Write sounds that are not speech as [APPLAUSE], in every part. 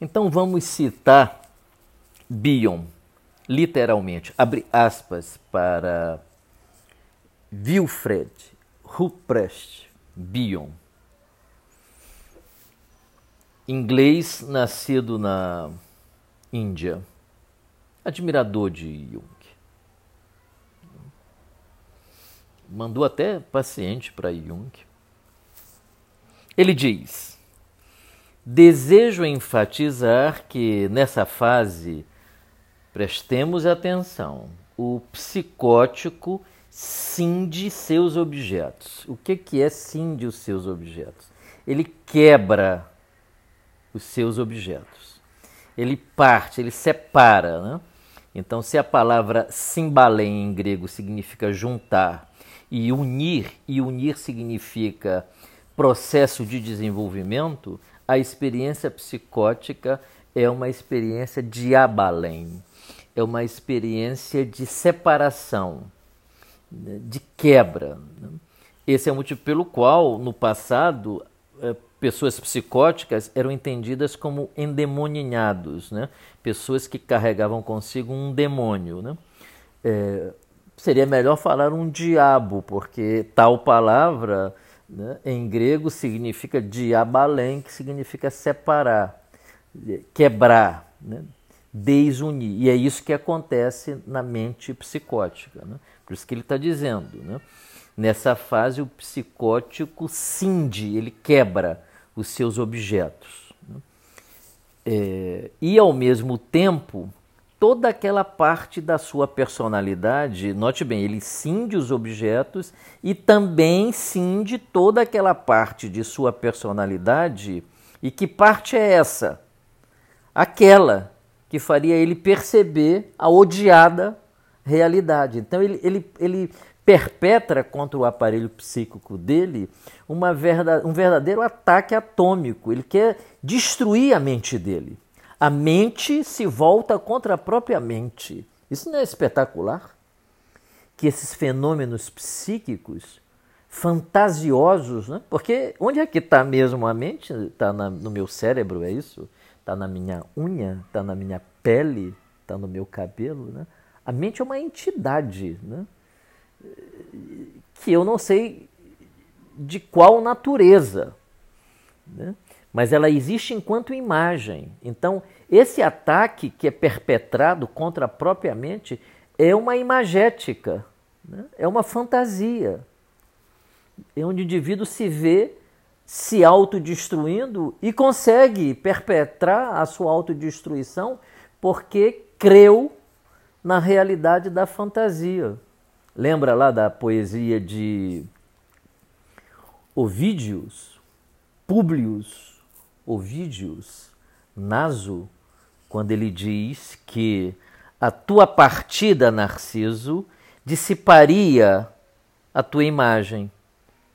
Então vamos citar Bion, literalmente, abre aspas para Wilfred Ruprecht Bion. Inglês nascido na Índia, admirador de Jung. Mandou até paciente para Jung. Ele diz: Desejo enfatizar que nessa fase prestemos atenção. O psicótico cinde seus objetos. O que, que é cinde os seus objetos? Ele quebra os seus objetos. Ele parte, ele separa. Né? Então, se a palavra simbalém em grego significa juntar e unir, e unir significa processo de desenvolvimento, a experiência psicótica é uma experiência de abalém, é uma experiência de separação, né, de quebra. Né. Esse é o motivo pelo qual, no passado, é, pessoas psicóticas eram entendidas como endemoninhados, né? pessoas que carregavam consigo um demônio. Né? É, seria melhor falar um diabo, porque tal palavra né? Em grego significa diabalém, que significa separar, quebrar, né? desunir. E é isso que acontece na mente psicótica. Né? Por isso que ele está dizendo. Né? Nessa fase, o psicótico cinde, ele quebra os seus objetos. Né? É, e, ao mesmo tempo, toda aquela parte da sua personalidade, note bem, ele cinde os objetos e também cinde toda aquela parte de sua personalidade. E que parte é essa? Aquela que faria ele perceber a odiada realidade. Então ele, ele, ele perpetra contra o aparelho psíquico dele uma verdade, um verdadeiro ataque atômico. Ele quer destruir a mente dele a mente se volta contra a própria mente. Isso não é espetacular? Que esses fenômenos psíquicos, fantasiosos, né? porque onde é que está mesmo a mente? Está no meu cérebro, é isso? Está na minha unha? Está na minha pele? Está no meu cabelo? Né? A mente é uma entidade né? que eu não sei de qual natureza. Né? Mas ela existe enquanto imagem. Então, esse ataque que é perpetrado contra a própria mente é uma imagética, né? é uma fantasia. É onde o indivíduo se vê se autodestruindo e consegue perpetrar a sua autodestruição porque creu na realidade da fantasia. Lembra lá da poesia de Ovídios, Públios Ovídios, Naso, quando ele diz que a tua partida, Narciso, dissiparia a tua imagem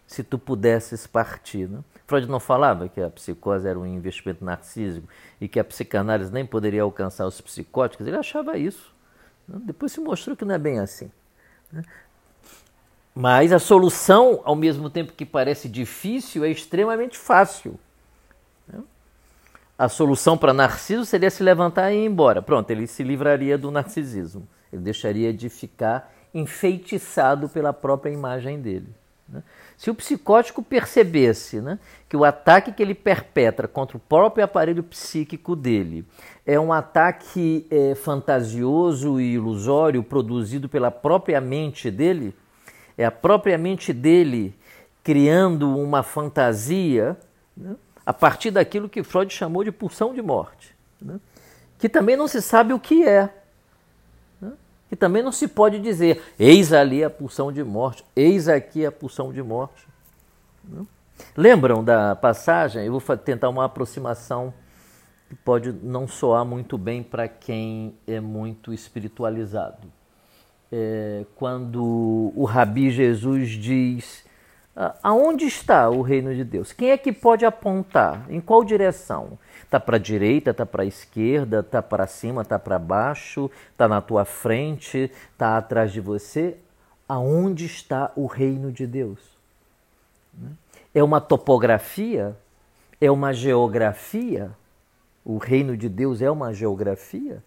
se tu pudesses partir. Né? Freud não falava que a psicose era um investimento narcísico e que a psicanálise nem poderia alcançar os psicóticos, ele achava isso. Né? Depois se mostrou que não é bem assim. Né? Mas a solução, ao mesmo tempo que parece difícil, é extremamente fácil. A solução para Narciso seria se levantar e ir embora. Pronto, ele se livraria do narcisismo. Ele deixaria de ficar enfeitiçado pela própria imagem dele. Né? Se o psicótico percebesse né, que o ataque que ele perpetra contra o próprio aparelho psíquico dele é um ataque é, fantasioso e ilusório produzido pela própria mente dele, é a própria mente dele criando uma fantasia, né, a partir daquilo que Freud chamou de pulsão de morte, né? que também não se sabe o que é, né? que também não se pode dizer, eis ali a pulsão de morte, eis aqui a pulsão de morte. Né? Lembram da passagem? Eu vou tentar uma aproximação que pode não soar muito bem para quem é muito espiritualizado. É, quando o Rabi Jesus diz Aonde está o reino de Deus? Quem é que pode apontar? Em qual direção? Está para a direita, está para a esquerda, está para cima, está para baixo, está na tua frente, está atrás de você? Aonde está o reino de Deus? É uma topografia? É uma geografia? O reino de Deus é uma geografia?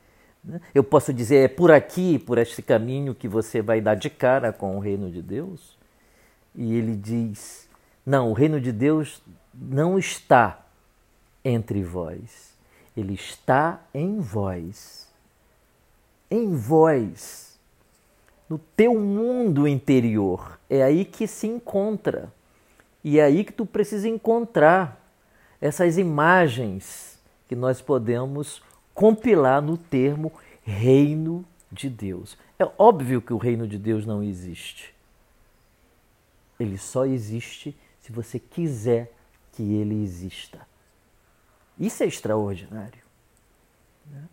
Eu posso dizer, é por aqui, por este caminho que você vai dar de cara com o reino de Deus? E ele diz: não, o reino de Deus não está entre vós, ele está em vós. Em vós, no teu mundo interior, é aí que se encontra. E é aí que tu precisa encontrar essas imagens que nós podemos compilar no termo reino de Deus. É óbvio que o reino de Deus não existe. Ele só existe se você quiser que ele exista. Isso é extraordinário. Né?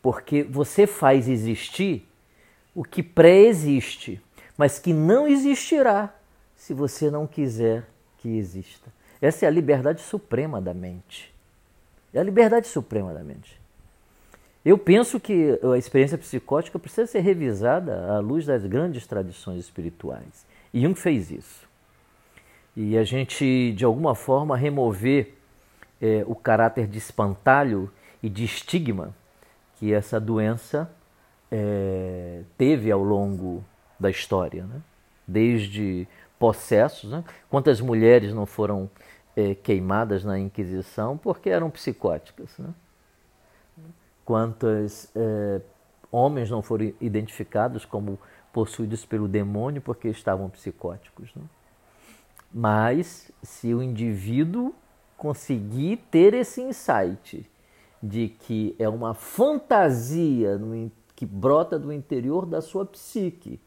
Porque você faz existir o que pré-existe, mas que não existirá se você não quiser que exista. Essa é a liberdade suprema da mente. É a liberdade suprema da mente. Eu penso que a experiência psicótica precisa ser revisada à luz das grandes tradições espirituais. Jung fez isso. E a gente, de alguma forma, remover é, o caráter de espantalho e de estigma que essa doença é, teve ao longo da história. Né? Desde possessos, né? quantas mulheres não foram é, queimadas na Inquisição porque eram psicóticas. Né? quantos é, homens não foram identificados como possuídos pelo demônio porque estavam psicóticos. Né? Mas se o indivíduo conseguir ter esse insight de que é uma fantasia que brota do interior da sua psique,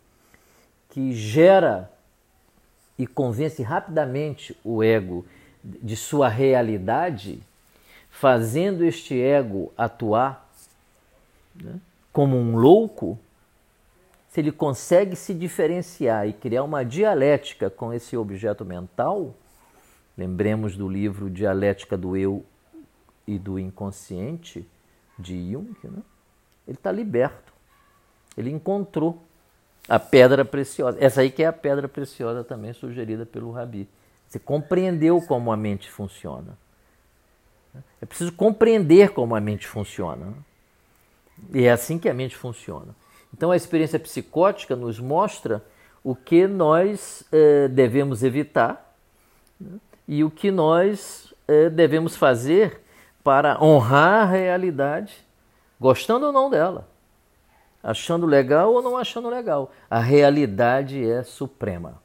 que gera e convence rapidamente o ego de sua realidade, fazendo este ego atuar né, como um louco, se ele consegue se diferenciar e criar uma dialética com esse objeto mental, lembremos do livro Dialética do Eu e do Inconsciente, de Jung, né? ele está liberto. Ele encontrou a pedra preciosa. Essa aí que é a pedra preciosa também sugerida pelo Rabi. Você compreendeu como a mente funciona. É preciso compreender como a mente funciona. E é assim que a mente funciona. Então a experiência psicótica nos mostra o que nós eh, devemos evitar né? e o que nós eh, devemos fazer para honrar a realidade, gostando ou não dela, achando legal ou não achando legal. A realidade é suprema.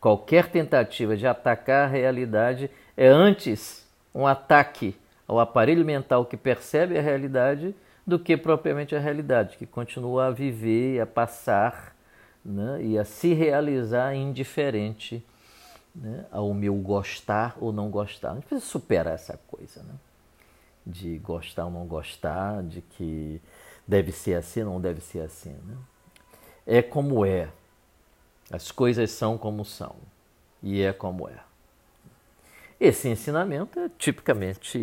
Qualquer tentativa de atacar a realidade é antes um ataque ao aparelho mental que percebe a realidade do que propriamente a realidade, que continua a viver, a passar né, e a se realizar indiferente né, ao meu gostar ou não gostar. A gente precisa superar essa coisa, né? de gostar ou não gostar, de que deve ser assim ou não deve ser assim. Né? É como é. As coisas são como são. E é como é. Esse ensinamento é tipicamente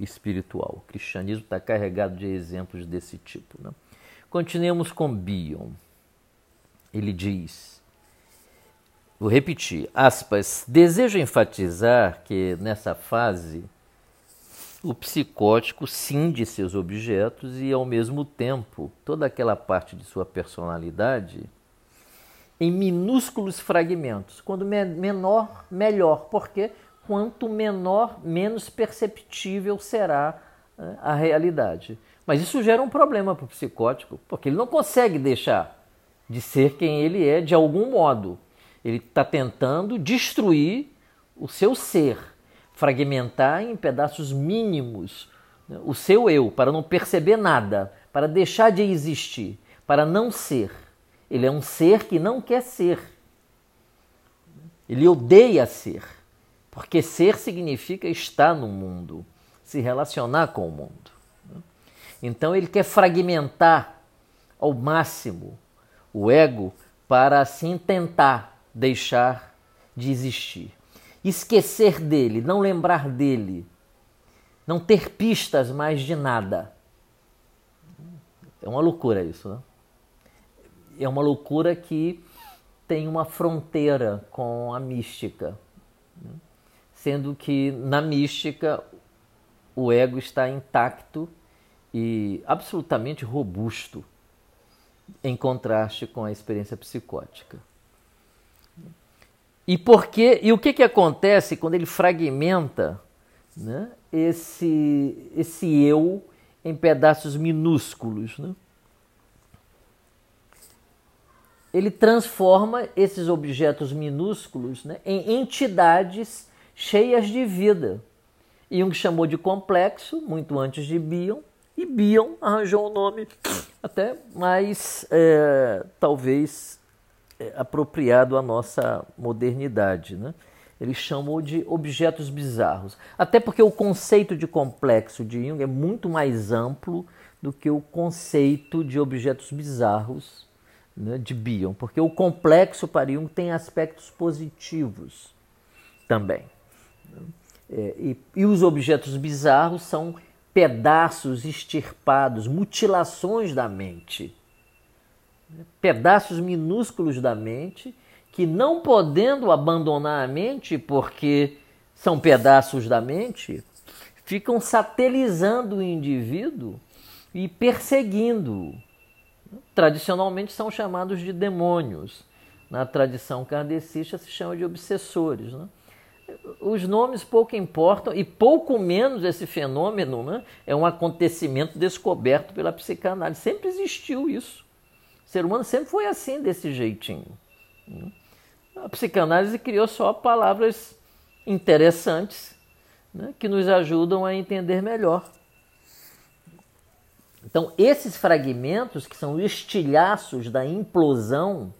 espiritual. O cristianismo está carregado de exemplos desse tipo. Né? Continuemos com Bion. Ele diz, vou repetir, aspas, desejo enfatizar que nessa fase o psicótico cinde seus objetos e, ao mesmo tempo, toda aquela parte de sua personalidade em minúsculos fragmentos. Quando menor, melhor. Por quê? Quanto menor, menos perceptível será né, a realidade. Mas isso gera um problema para o psicótico, porque ele não consegue deixar de ser quem ele é de algum modo. Ele está tentando destruir o seu ser, fragmentar em pedaços mínimos né, o seu eu, para não perceber nada, para deixar de existir, para não ser. Ele é um ser que não quer ser. Ele odeia ser. Porque ser significa estar no mundo, se relacionar com o mundo. Então ele quer fragmentar ao máximo o ego para assim tentar deixar de existir. Esquecer dele, não lembrar dele, não ter pistas mais de nada. É uma loucura isso, né? É uma loucura que tem uma fronteira com a mística. Sendo que na mística o ego está intacto e absolutamente robusto, em contraste com a experiência psicótica. E por e o que, que acontece quando ele fragmenta né, esse, esse eu em pedaços minúsculos? Né? Ele transforma esses objetos minúsculos né, em entidades cheias de vida. Jung chamou de complexo, muito antes de Bion, e Bion arranjou um nome até mais, é, talvez, é, apropriado à nossa modernidade. Né? Ele chamou de objetos bizarros. Até porque o conceito de complexo de Jung é muito mais amplo do que o conceito de objetos bizarros né, de Bion. Porque o complexo para Jung tem aspectos positivos também. É, e, e os objetos bizarros são pedaços extirpados, mutilações da mente. Pedaços minúsculos da mente que, não podendo abandonar a mente, porque são pedaços da mente, ficam satelizando o indivíduo e perseguindo. Tradicionalmente são chamados de demônios. Na tradição kardecista se chama de obsessores. Né? Os nomes pouco importam e pouco menos esse fenômeno né, é um acontecimento descoberto pela psicanálise. Sempre existiu isso. O ser humano sempre foi assim, desse jeitinho. A psicanálise criou só palavras interessantes né, que nos ajudam a entender melhor. Então, esses fragmentos, que são estilhaços da implosão né,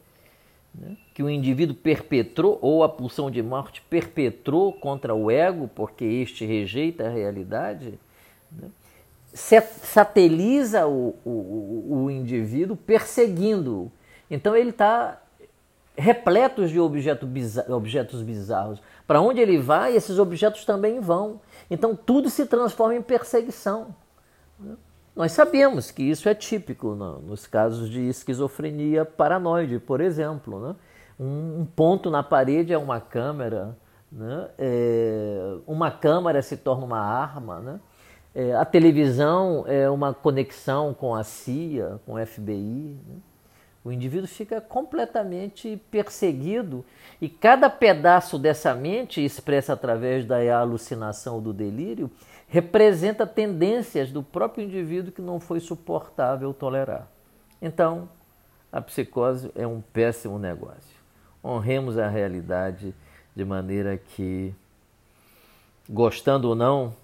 que o indivíduo perpetrou, ou a pulsão de morte perpetrou contra o ego, porque este rejeita a realidade, né, sateliza o, o, o indivíduo perseguindo-o. Então ele está repleto de objeto objetos bizarros. Para onde ele vai, esses objetos também vão. Então tudo se transforma em perseguição. Né? Nós sabemos que isso é típico no, nos casos de esquizofrenia paranoide, por exemplo. Né? Um, ponto na parede é uma câmera, né? É, uma câmera se torna uma arma. Né? É, a televisão é uma conexão com a CIA, com o FBI. Né? O indivíduo fica completamente perseguido e cada pedaço dessa mente, expressa através da alucinação ou do delírio, representa tendências do próprio indivíduo que não foi suportável tolerar. Então, a psicose é um péssimo negócio. Honremos a realidade de maneira que, gostando ou não,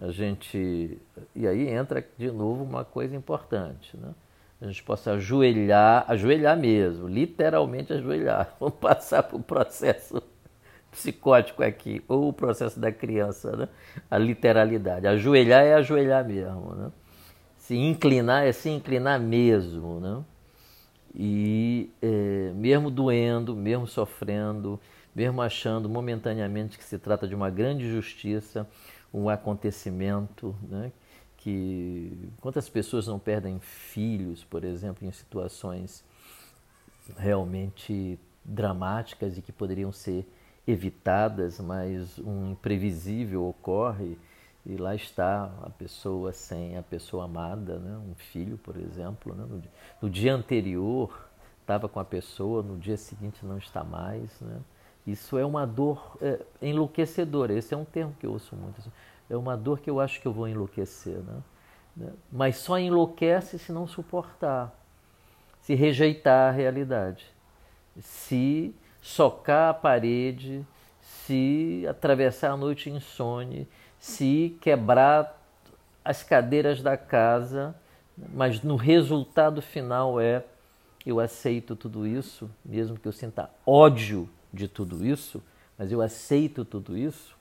a gente. E aí entra de novo uma coisa importante, né? A gente possa ajoelhar, ajoelhar mesmo, literalmente ajoelhar. [LAUGHS] Vamos passar por um processo psicótico aqui, ou o processo da criança, né? a literalidade. Ajoelhar é ajoelhar mesmo. Né? Se inclinar é se inclinar mesmo. Né? E é, mesmo doendo, mesmo sofrendo, mesmo achando momentaneamente que se trata de uma grande justiça, um acontecimento, né? que quantas pessoas não perdem filhos, por exemplo, em situações realmente dramáticas e que poderiam ser evitadas, mas um imprevisível ocorre e lá está a pessoa sem a pessoa amada, né? um filho, por exemplo. Né? No, no, dia anterior estava com a pessoa, no dia seguinte não está mais. Né? Isso é uma dor é, enlouquecedora. Esse é um termo que eu ouço muito. Assim. É uma dor que eu acho que eu vou enlouquecer. Né? né? Mas só enlouquece se não suportar, se rejeitar a realidade, se socar a parede, se atravessar a noite insone, se quebrar as cadeiras da casa, mas no resultado final é eu aceito tudo isso, mesmo que eu sinta ódio de tudo isso, mas eu aceito tudo isso.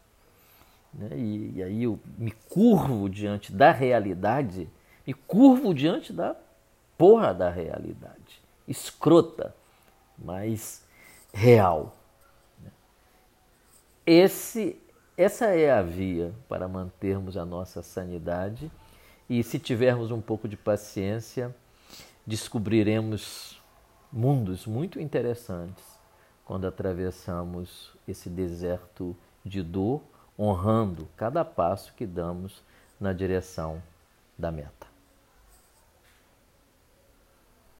Né? E, e aí eu me curvo diante da realidade, me curvo diante da porra da realidade, escrota, mas real. Esse, essa é a via para mantermos a nossa sanidade e, se tivermos um pouco de paciência, descobriremos mundos muito interessantes quando atravessamos esse deserto de dor honrando cada passo que damos na direção da meta.